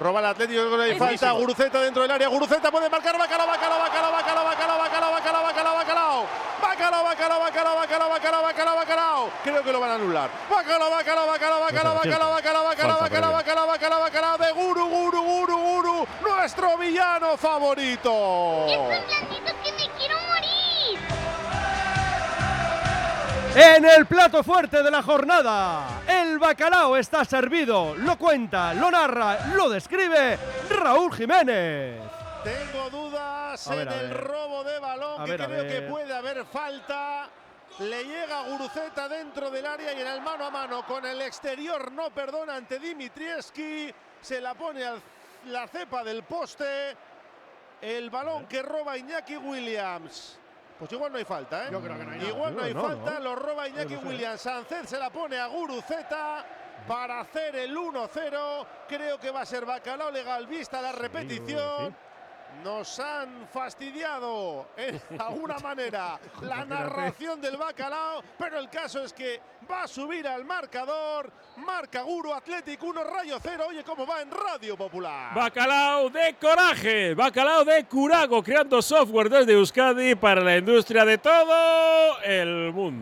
Roba el Atlético con la falta. Guruceta dentro del área. Guruceta puede marcar. Bacalao, bacalao, bacalao, bacalao, bacalao, bacalao, bacalao, bacalao, bacalao. Bacalao, bacalao, bacalao, bacalao, bacalao, bacalao, bacalao. Creo que lo van a anular. Bacalao, bacalao, bacalao, bacalao, bacalao, bacalao, bacalao, bacalao, bacalao, bacalao, bacalao de Guru, Guru, Guru, Guru. Nuestro villano favorito. que me quiero morir! En el plato fuerte de la jornada, el bacalao está servido. Lo cuenta, lo narra, lo describe Raúl Jiménez. Tengo dudas ver, en el robo de balón, A que ver, creo que puede haber falta. Le llega Guruceta dentro del área y en el mano a mano con el exterior no perdona ante Dimitrieski. Se la pone a la cepa del poste. El balón que roba Iñaki Williams. Pues igual no hay falta, ¿eh? Yo creo que no hay nada. Igual no hay No, falta, no. lo roba Iñaki no. Williams. Sánchez se la pone a Guruceta para hacer el 1-0. Creo que va a ser Bacalao legal vista la repetición. sí. Nos han fastidiado en alguna manera la narración del bacalao, pero el caso es que va a subir al marcador. Marca Guru Atlético 1 Rayo 0. Oye, cómo va en Radio Popular. Bacalao de coraje, bacalao de curago, creando software desde Euskadi para la industria de todo el mundo.